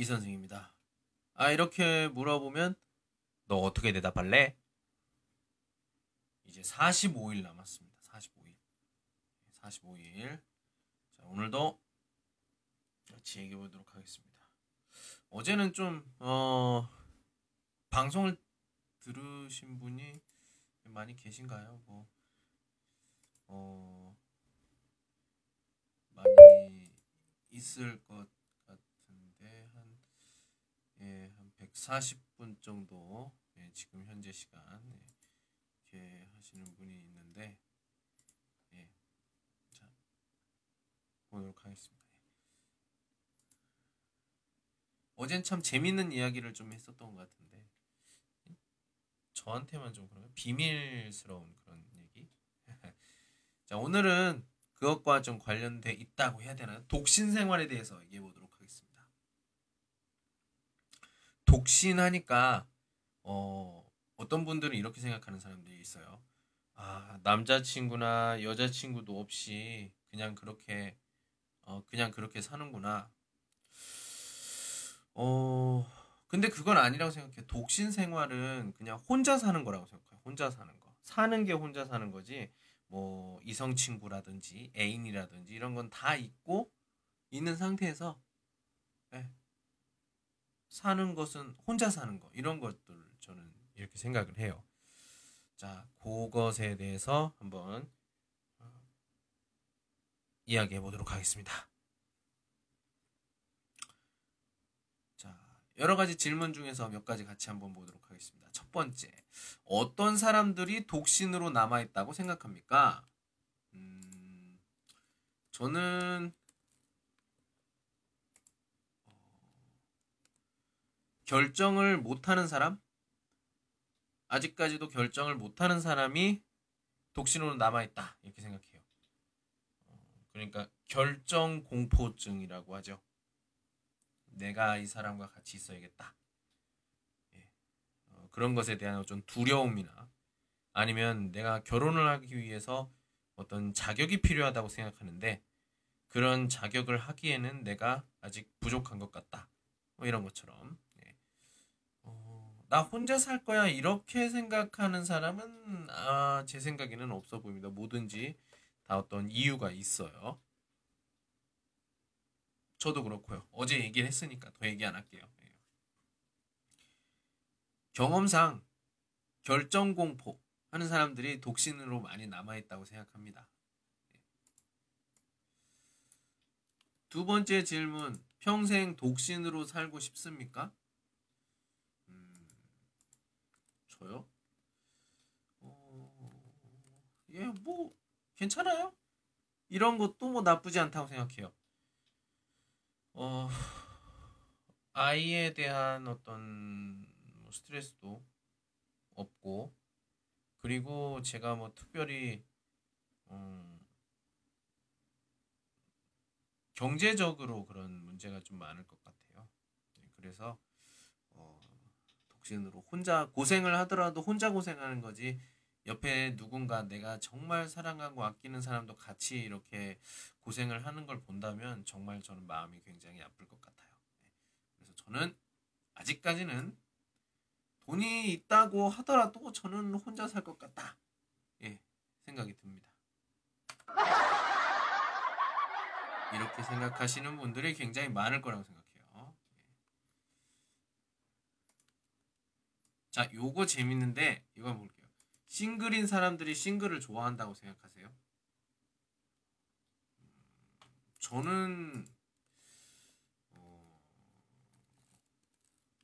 이 선생입니다. 아 이렇게 물어보면 너 어떻게 대답할래? 이제 45일 남았습니다. 45일. 45일. 자, 오늘도 같이 얘기해 보도록 하겠습니다. 어제는 좀, 어, 방송을 들으신 분이 많이 계신가요? 뭐, 어, 많이 있을 것 40분 정도 예, 지금 현재 시간 예, 이렇게 하시는 분이 있는데 예, 자 보도록 하겠습니다. 예. 어젠 참 재밌는 이야기를 좀 했었던 것 같은데 저한테만 좀 그런 비밀스러운 그런 얘기. 자 오늘은 그것과 좀 관련돼 있다고 해야 되나 독신 생활에 대해서 얘기해 보도록. 독신하니까 어, 어떤 분들은 이렇게 생각하는 사람들이 있어요. 아 남자친구나 여자친구도 없이 그냥 그렇게 어, 그냥 그렇게 사는구나. 어, 근데 그건 아니라고 생각해. 독신 생활은 그냥 혼자 사는 거라고 생각해요. 혼자 사는 거. 사는 게 혼자 사는 거지. 뭐 이성 친구라든지 애인이라든지 이런 건 다 있고 있는 상태에서 네. 사는 것은 혼자 사는 거 이런 것들 저는 이렇게 생각을 해요. 자, 그것에 대해서 한번 어, 이야기해 보도록 하겠습니다. 여러 가지 질문 중에서 몇 가지 같이 한번 보도록 하겠습니다. 첫 번째, 어떤 사람들이 독신으로 남아 있다고 생각합니까? 음, 저는 결정을 못하는 사람? 아직까지도 결정을 못하는 사람이 독신으로 남아있다. 이렇게 생각해요. 어, 그러니까 결정 공포증이라고 하죠. 내가 이 사람과 같이 있어야겠다. 예. 어, 그런 것에 대한 좀 두려움이나 아니면 내가 결혼을 하기 위해서 어떤 자격이 필요하다고 생각하는데 그런 자격을 하기에는 내가 아직 부족한 것 같다. 뭐 이런 것처럼. 나 혼자 살 거야 이렇게 생각하는 사람은 아, 제 생각에는 없어 보입니다. 뭐든지 다 어떤 이유가 있어요. 저도 그렇고요. 어제 얘기를 했으니까 더 얘기 안 할게요. 예. 경험상 결정 공포 하는 사람들이 독신으로 많이 남아 있다고 생각합니다. 예. 두 번째 질문. 평생 독신으로 살고 싶습니까? 음, 저요? 어, 예, 뭐 괜찮아요. 이런 것도 뭐 나쁘지 않다고 생각해요. 어, 아이에 대한 어떤 뭐 스트레스도 없고, 그리고 제가 뭐 특별히, 음, 경제적으로 그런 문제가 좀 많을 것 같아요. 네, 그래서, 어, 독신으로 혼자 고생을 하더라도 혼자 고생하는 거지, 옆에 누군가 내가 정말 사랑하고 아끼는 사람도 같이 이렇게 고생을 하는 걸 본다면 정말 저는 마음이 굉장히 아플 것 같아요. 네. 그래서 저는 아직까지는 돈이 있다고 하더라도 저는 혼자 살 것 같다. 예, 생각이 듭니다. 이렇게 생각하시는 분들이 굉장히 많을 거라고 생각해요. 예. 자, 요거 재밌는데 이거 볼게요. 싱글인 사람들이 싱글을 좋아한다고 생각하세요? 저는 어,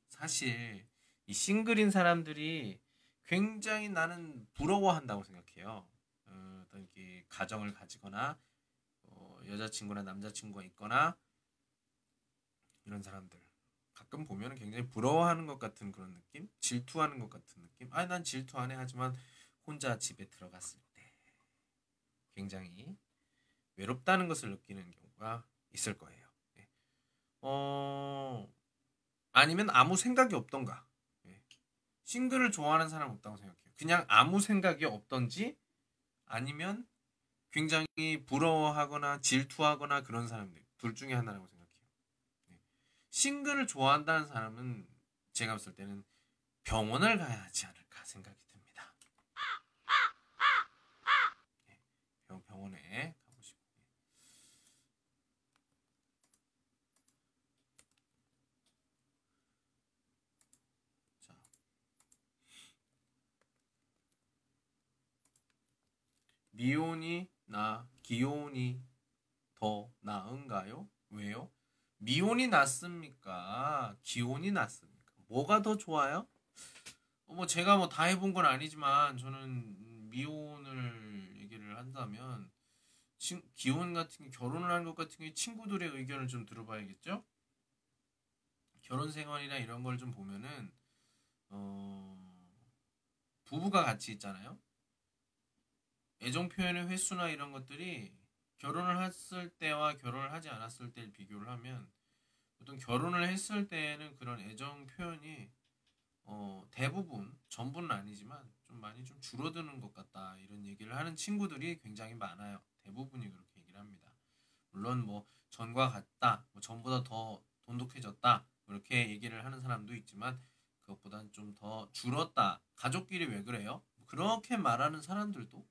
사실 이 싱글인 사람들이 굉장히 나는 부러워한다고 생각해요. 어, 어떤 게 가정을 가지거나 어, 여자친구나 남자친구가 있거나 이런 사람들 가끔 보면 굉장히 부러워하는 것 같은 그런 느낌, 질투하는 것 같은 느낌. 아, 난 질투 안 해. 하지만 혼자 집에 들어갔을 때 굉장히 외롭다는 것을 느끼는 경우가 있을 거예요. 네. 어, 아니면 아무 생각이 없던가. 네. 싱글을 좋아하는 사람 없다고 생각해요. 그냥 아무 생각이 없던지 아니면 굉장히 부러워하거나 질투하거나 그런 사람들 둘 중에 하나라고 생각해요. 네. 싱글을 좋아한다는 사람은 제가 봤을 때는 병원을 가야 하지 않을까 생각이 듭니다. 네, 병, 병원에 가보시고. 자. 미혼이 나 기혼이 더 나은가요? 왜요? 미혼이 낫습니까? 기혼이 낫습니까? 뭐가 더 좋아요? 어, 뭐 제가 뭐 다 해본 건 아니지만 저는 미혼을 얘기를 한다면 친, 기혼 같은 게 결혼을 한 것 같은 게 친구들의 의견을 좀 들어봐야겠죠? 결혼 생활이나 이런 걸 좀 보면은 어, 부부가 같이 있잖아요. 애정 표현의 횟수나 이런 것들이 결혼을 했을 때와 결혼을 하지 않았을 때를 비교를 하면 보통 결혼을 했을 때는 그런 애정 표현이 어, 대부분 전부는 아니지만 좀 많이 좀 줄어드는 것 같다 이런 얘기를 하는 친구들이 굉장히 많아요. 대부분이 그렇게 얘기를 합니다. 물론 뭐 전과 같다, 뭐 전보다 더 돈독해졌다 그렇게 얘기를 하는 사람도 있지만 그것보다는 좀더 줄었다. 가족끼리 왜 그래요? 그렇게 말하는 사람들도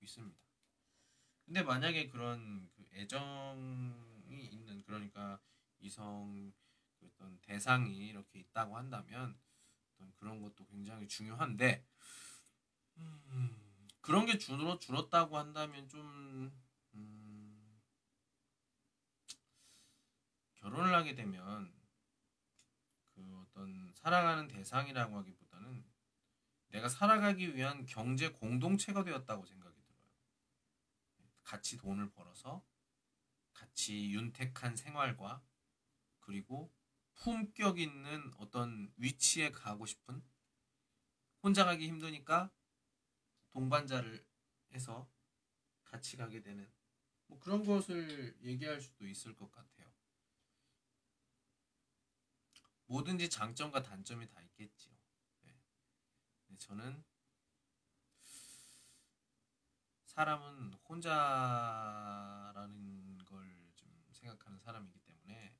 있습니다. 근데 만약에 그런 그 애정이 있는 그러니까 이성 그 어떤 대상이 이렇게 있다고 한다면 어떤 그런 것도 굉장히 중요한데 음, 그런 게 줄어 줄었다고 한다면 좀 음, 결혼을 하게 되면 그 어떤 살아가는 대상이라고 하기보다는 내가 살아가기 위한 경제 공동체가 되었다고 들어요. 같이 돈을 벌어서 같이 윤택한 생활과 그리고 품격 있는 어떤 위치에 가고 싶은 혼자 가기 힘드니까 동반자를 해서 같이 가게 되는 뭐 그런 것을 얘기할 수도 있을 것 같아요. 뭐든지 장점과 단점이 다 있겠지요. 네. 저는 사람은 혼자라는 걸 좀 생각하는 사람이기 때문에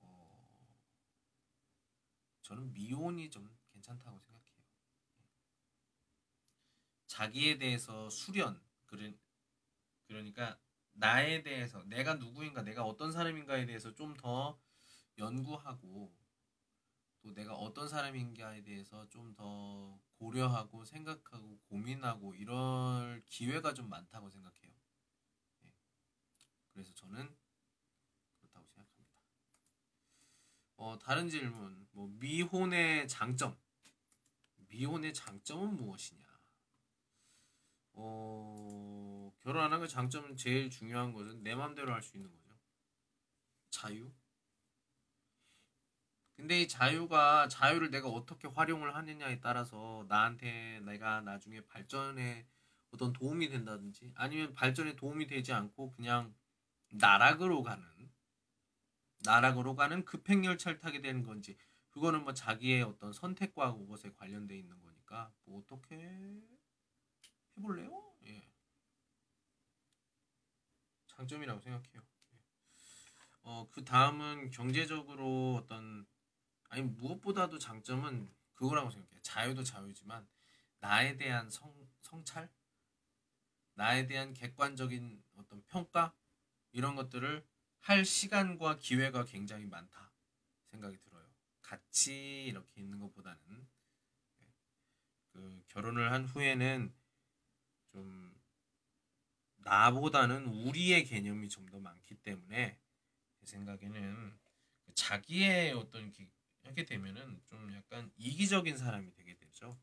어, 저는 미혼이 좀 괜찮다고 생각해요. 자기에 대해서 수련 그러니까 나에 대해서 내가 누구인가 내가 어떤 사람인가에 대해서 좀 더 연구하고 또 내가 어떤 사람인가에 대해서 좀 더 고려하고 생각하고 고민하고 이럴 기회가 좀 많다고 생각해요. 네. 그래서 저는 그렇다고 생각합니다. 어, 다른 질문, 뭐 미혼의 장점, 미혼의 장점은 무엇이냐? 어, 결혼하는 그 장점은 제일 중요한 것은 내 마음대로 할 수 있는 거죠. 자유. 근데 이 자유가 자유를 내가 어떻게 활용을 하느냐에 따라서 나한테 내가 나중에 발전에 어떤 도움이 된다든지 아니면 발전에 도움이 되지 않고 그냥 나락으로 가는 나락으로 가는 급행열차를 타게 되는 건지 그거는 뭐 자기의 어떤 선택과 그것에 관련돼 있는 거니까 뭐 어떻게 해볼래요? 예. 장점이라고 생각해요. 예. 어, 그 다음은 경제적으로 어떤 아니 무엇보다도 장점은 그거라고 생각해요. 자유도 자유지만 나에 대한 성, 성찰, 나에 대한 객관적인 어떤 평가 이런 것들을 할 시간과 기회가 굉장히 많다 생각이 들어요. 같이 이렇게 있는 것보다는 예. 그 결혼을 한 후에는 좀 나보다는 우리의 개념이 좀 더 많기 때문에 제 생각에는 자기의 어떤 하게 되면은 좀 약간 이기적인 사람이 되게 되죠.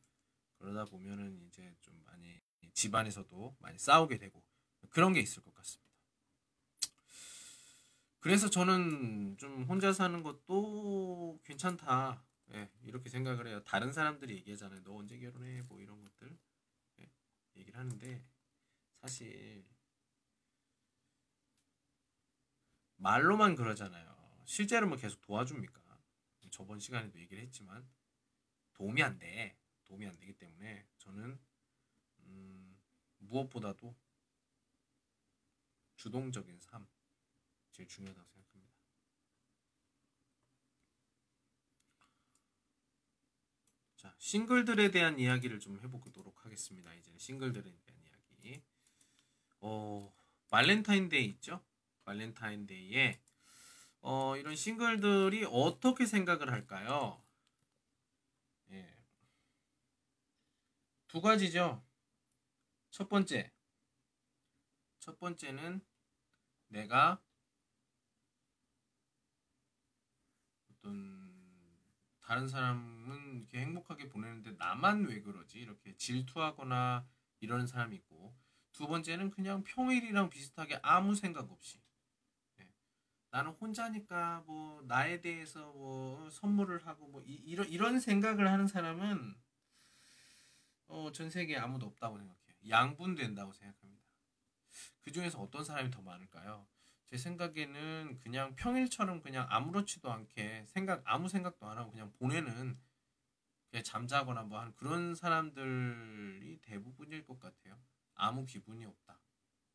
그러다 보면은 이제 좀 많이 집안에서도 많이 싸우게 되고 그런 게 있을 것 같습니다. 그래서 저는 좀 혼자 사는 것도 괜찮다. 예, 이렇게 생각을 해요. 다른 사람들이 얘기하잖아요. 너 언제 결혼해? 뭐 이런 것들 예, 얘기를 하는데 사실 말로만 그러잖아요. 실제로 뭐 계속 도와줍니까? 저번 시간에도 얘기를 했지만 도움이 안 돼. 도움이 안 되기 때문에 저는 음, 무엇보다도 주동적인 삶 제일 중요하다고 생각합니다. 자, 싱글들에 대한 이야기를 좀 해보도록 하겠습니다. 이제 싱글들에 대한 이야기. 어, 발렌타인데이 있죠? 발렌타인데이에 어, 이런 싱글들이 어떻게 생각을 할까요? 예. 두 가지죠. 첫 번째. 첫 번째는 내가 어떤 다른 사람은 이렇게 행복하게 보내는데 나만 왜 그러지? 이렇게 질투하거나 이런 사람이 있고 두 번째는 그냥 평일이랑 비슷하게 아무 생각 없이 네. 나는 혼자니까 뭐 나에 대해서 뭐 선물을 하고 뭐 이, 런 이런 생각을 하는 사람은 어, 전 세계에 아무도 없다고 생각해요. 양분된다고 생각합니다. 그 중에서 어떤 사람이 더 많을까요? 제 생각에는 그냥 평일처럼 그냥 아무렇지도 않게 생각 아무 생각도 안 하고 그냥 보내는 그냥 잠자거나 뭐 하는 그런 사람들이 대부분일 것 같아요. 아무 기분이 없다.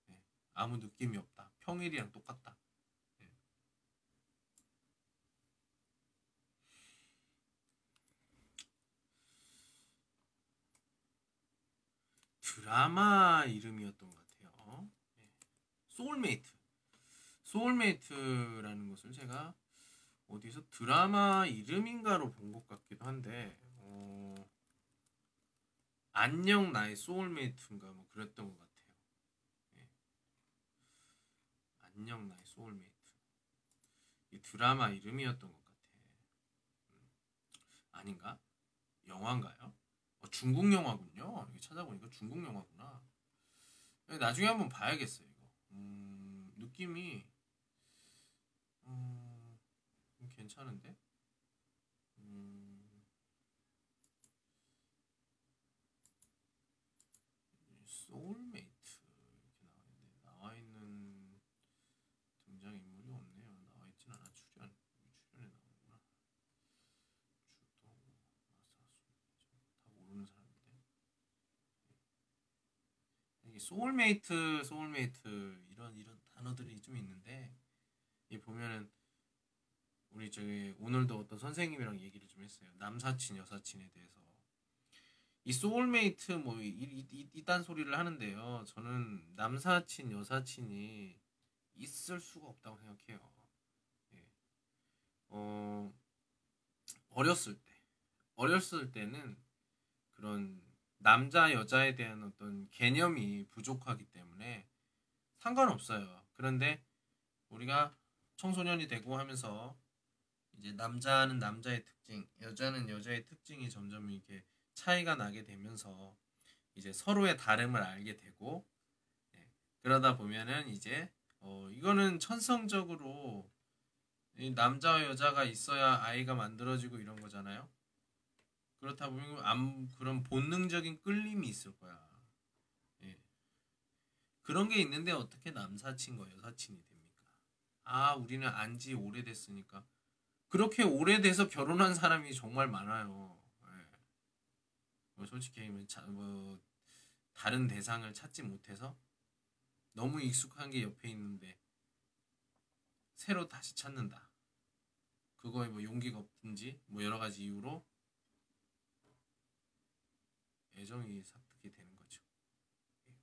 네. 아무 느낌이 없다. 평일이랑 똑같다. 드라마 이름이었던 것 같아요. 네. 소울메이트. 소울메이트라는 것을 제가 어디서 드라마 이름인가로 본 것 같기도 한데 어, 안녕 나의 소울메이트인가 뭐 그랬던 것 같아요. 예. 안녕 나의 소울메이트 이 드라마 이름이었던 것 같아. 음, 아닌가? 영화인가요? 어, 중국 영화군요. 이게 찾아보니까 중국 영화구나. 나중에 한번 봐야겠어요 이거. 음, 느낌이 음, 괜찮은데? 음, 소울메이트 이렇게 나와 있는데 나와 있는 등장 인물이 없네요. 나와 있진 않아 출연 출연에 나오는구나. 주도 마사수 다 모르는 사람인데. 이게 soulmate soulmate 이런 이런 단어들이 좀 있는데 이 보면은 우리 저기 오늘도 어떤 선생님이랑 얘기를 좀 했어요. 남사친 여사친에 대해서 이 소울메이트 뭐 이, 이, 이딴 소리를 하는데요. 저는 남사친 여사친이 있을 수가 없다고 생각해요. 예. 어 어렸을 때 어렸을 때는 그런 남자 여자에 대한 어떤 개념이 부족하기 때문에 상관없어요. 그런데 우리가 청소년이 되고 하면서 이제 남자는 남자의 특징, 여자는 여자의 특징이 점점 이렇게 차이가 나게 되면서 이제 서로의 다름을 알게 되고 네, 그러다 보면은 이제 어, 이거는 천성적으로 남자와 여자가 있어야 아이가 만들어지고 이런 거잖아요. 그렇다 보면 암, 그런 본능적인 끌림이 있을 거야. 예. 그런 게 있는데 어떻게 남사친과 여사친이 됩니까? 아, 우리는 안지 오래됐으니까. 그렇게 오래돼서 결혼한 사람이 정말 많아요. 네. 뭐 솔직히 뭐 다른 대상을 찾지 못해서 너무 익숙한 게 옆에 있는데 새로 다시 찾는다. 그거에 뭐 용기가 없든지 뭐 여러 가지 이유로 애정이 싹트게 되는 거죠. 예.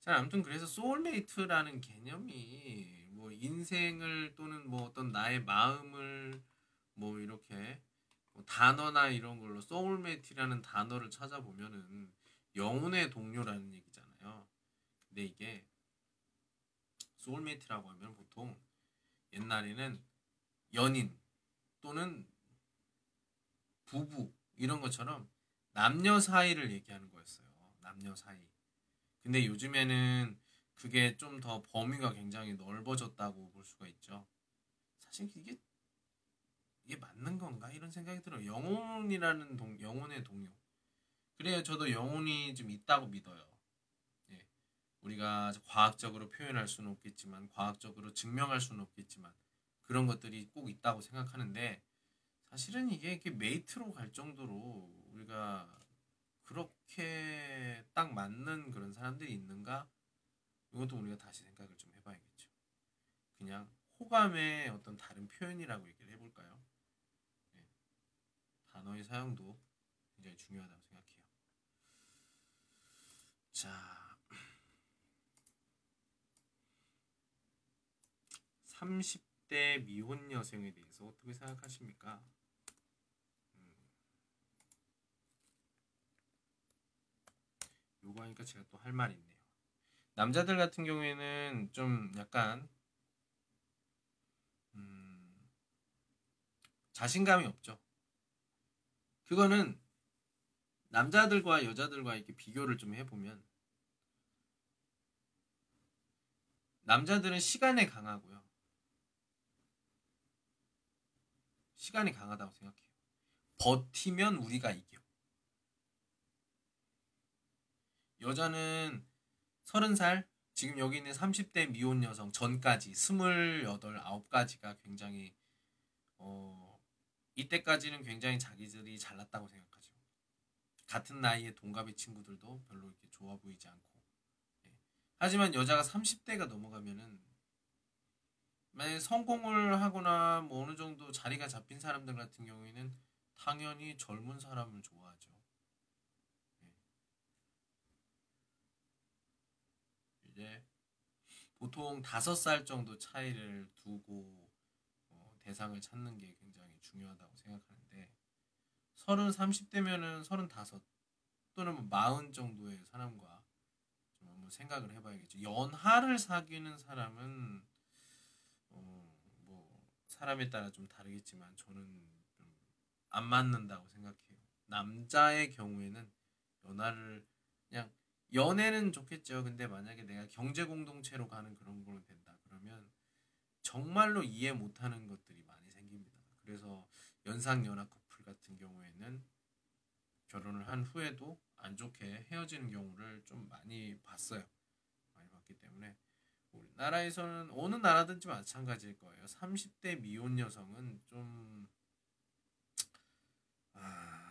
자, 아무튼 그래서 soulmate라는 개념이 뭐 인생을 또는 뭐 어떤 나의 마음을 뭐 이렇게 뭐 단어나 이런 걸로 soulmate라는 단어를 찾아보면은 영혼의 동료라는 얘기잖아요. 근데 이게 soulmate라고 하면 보통 옛날에는 연인 또는 부부 이런 것처럼 남녀 사이를 얘기하는 거였어요. 남녀 사이. 근데 요즘에는 그게 좀 더 범위가 굉장히 넓어졌다고 볼 수가 있죠. 사실 이게 이게 맞는 건가 이런 생각이 들어요. 영혼이라는 동, 영혼의 동요. 그래요. 저도 영혼이 좀 있다고 믿어요. 예. 우리가 과학적으로 표현할 수는 없겠지만, 과학적으로 증명할 수는 없겠지만, 그런 것들이 꼭 있다고 생각하는데, 사실은 이게 이렇게 메이트로 갈 정도로 우리가 그렇게 딱 맞는 그런 사람들이 있는가? 이것도 우리가 다시 생각을 좀 해봐야겠죠. 그냥 호감의 어떤 다른 표현이라고 얘기를 해볼까요? 네. 단어의 사용도 굉장히 중요하다고 생각해요. 자, 30대 미혼 여성에 대해서 어떻게 생각하십니까? 요거 하니까 제가 또 할 말이 있네요. 남자들 같은 경우에는 좀 약간 음, 자신감이 없죠. 그거는 남자들과 여자들과 이렇게 비교를 좀 해보면 남자들은 시간에 강하고요. 시간이 강하다고 생각해요. 버티면 우리가 이겨. 여자는 30살, 지금 여기 있는 30대 미혼 여성 전까지 28, 9가지가 굉장히 어, 이때까지는 굉장히 자기들이 잘났다고 생각하죠. 같은 나이의 동갑의 친구들도 별로 이렇게 좋아 보이지 않고. 예. 하지만 여자가 30대가 넘어가면은 만약에 성공을 하거나 뭐 어느 정도 자리가 잡힌 사람들 같은 경우에는 당연히 젊은 사람을 좋아하죠. 이제 보통 다섯 살 정도 차이를 두고 어, 대상을 찾는 게 굉장히 중요하다고 생각하는데 서른 30대면은 서른 다섯 또는 뭐 마흔 정도의 사람과 좀 한번 생각을 해봐야겠죠. 연하를 사귀는 사람은 어, 뭐 사람에 따라 좀 다르겠지만 저는 좀 안 맞는다고 생각해요. 남자의 경우에는 연하를 그냥 연애는 좋겠죠. 근데 만약에 내가 경제 공동체로 가는 그런 걸로 된다 그러면 정말로 이해 못하는 것들이 많이 생깁니다. 그래서 연상 연하 커플 같은 경우에는 결혼을 한 후에도 안 좋게 헤어지는 경우를 좀 많이 봤어요. 많이 봤기 때문에 우리나라에서는 어느 나라든지 마찬가지일 거예요. 30대 미혼 여성은 좀 아,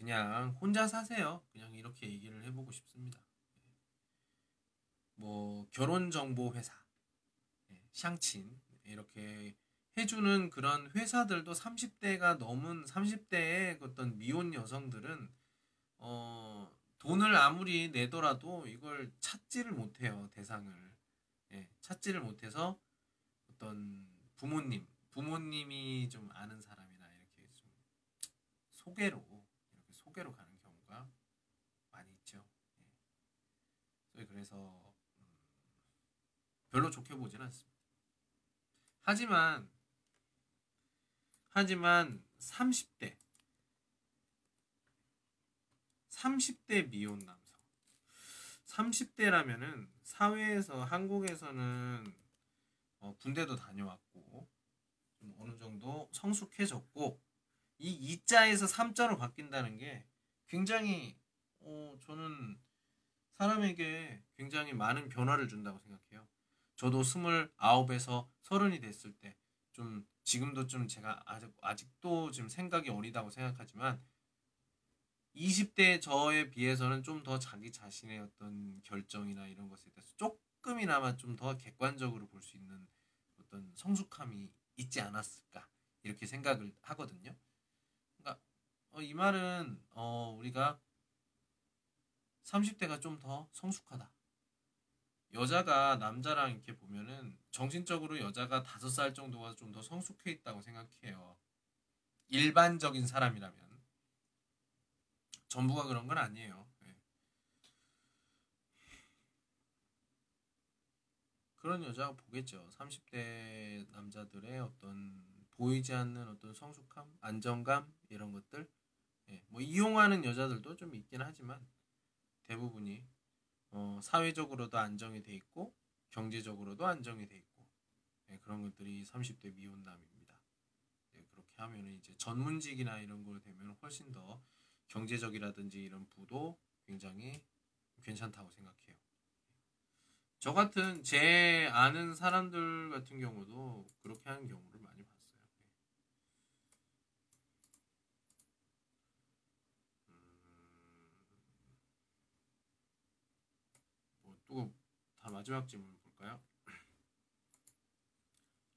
그냥 혼자 사세요. 그냥 이렇게 얘기를 해보고 싶습니다. 뭐 결혼 정보 회사, 예, 샹친 이렇게 해주는 그런 회사들도 30대가 넘은 30대의 어떤 미혼 여성들은 어 돈을 아무리 내더라도 이걸 찾지를 못해요 대상을 예, 찾지를 못해서 어떤 부모님 부모님이 좀 아는 사람이나 이렇게 좀 소개로 소개로 가는 경우가 많이 있죠. 예. 그래서 음, 별로 좋게 보지는 않습니다. 하지만 하지만 30대 30대 미혼 남성 30대라면은 사회에서 한국에서는 어, 군대도 다녀왔고 좀 어느 정도 성숙해졌고 이 이자에서 3자로 바뀐다는 게 굉장히 어, 저는 사람에게 굉장히 많은 변화를 준다고 생각해요. 저도 29에서 30이 됐을 때 좀 지금도 좀 제가 아직 아직도 지금 생각이 어리다고 생각하지만 20대 저에 비해서는 좀 더 자기 자신의 어떤 결정이나 이런 것에 대해서 조금이나마 좀 더 객관적으로 볼 수 있는 어떤 성숙함이 있지 않았을까 이렇게 생각을 하거든요. 어, 이 말은 어, 우리가 30대가 좀 더 성숙하다. 여자가 남자랑 이렇게 보면은 정신적으로 여자가 다섯 살 정도가 좀 더 성숙해 있다고 생각해요. 일반적인 사람이라면 전부가 그런 건 아니에요. 네. 그런 여자가 보겠죠. 30대 남자들의 어떤 보이지 않는 어떤 성숙함, 안정감 이런 것들. 예, 뭐 이용하는 여자들도 좀 있긴 하지만 대부분이 어, 사회적으로도 안정이 돼 있고 경제적으로도 안정이 돼 있고 예, 그런 것들이 30대 미혼남입니다. 예, 그렇게 하면 이제 전문직이나 이런 걸 되면 훨씬 더 경제적이라든지 이런 부도 굉장히 괜찮다고 생각해요. 저 같은 제 아는 사람들 같은 경우도 그렇게 하는 경우를 많이 봤어요. 마지막 질문 볼까요?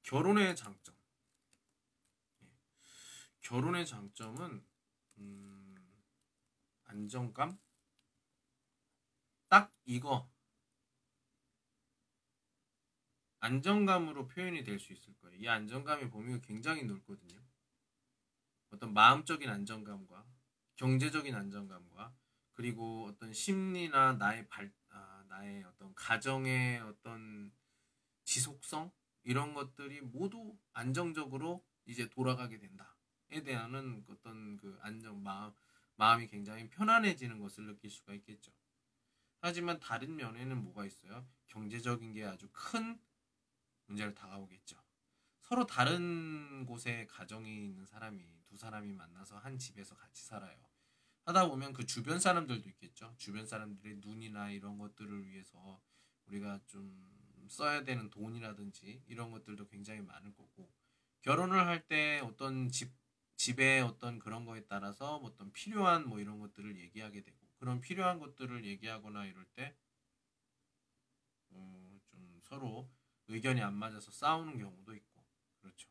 결혼의 장점. 예. 결혼의 장점은 음, 안정감? 딱 이거 안정감으로 표현이 될 수 있을 거예요. 이 안정감의 범위가 굉장히 넓거든요. 어떤 마음적인 안정감과 경제적인 안정감과 그리고 어떤 심리나 나의 발 아, 나의 어떤 가정의 어떤 지속성 이런 것들이 모두 안정적으로 이제 돌아가게 된다에 대한 어떤 그 안정 마음 마음이 굉장히 편안해지는 것을 느낄 수가 있겠죠. 하지만 다른 면에는 뭐가 있어요? 경제적인 게 아주 큰 문제를 다가오겠죠. 서로 다른 곳에 가정이 있는 사람이 두 사람이 만나서 한 집에서 같이 살아요. 하다 보면 그 주변 사람들도 있겠죠. 주변 사람들의 눈이나 이런 것들을 위해서 우리가 좀 써야 되는 돈이라든지 이런 것들도 굉장히 많을 거고 결혼을 할 때 어떤 집 집의 어떤 그런 거에 따라서 어떤 필요한 뭐 이런 것들을 얘기하게 되고 그런 필요한 것들을 얘기하거나 이럴 때좀 어, 서로 의견이 안 맞아서 싸우는 경우도 있고 그렇죠.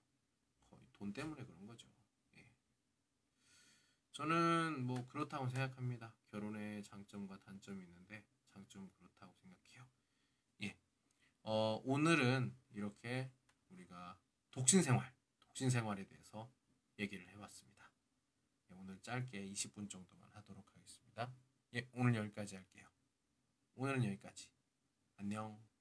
거의 돈 때문에 그런 거죠. 예. 저는 뭐 그렇다고 생각합니다. 결혼의 장점과 단점이 있는데 장점은 그렇다고 생각해요. 예. 어, 오늘은 이렇게 우리가 독신 생활, 독신 생활에 대해서 얘기를 해봤습니다. 예, 오늘 짧게 20분 정도만 하도록 하겠습니다. 예, 오늘 여기까지 할게요. 오늘은 여기까지. 안녕.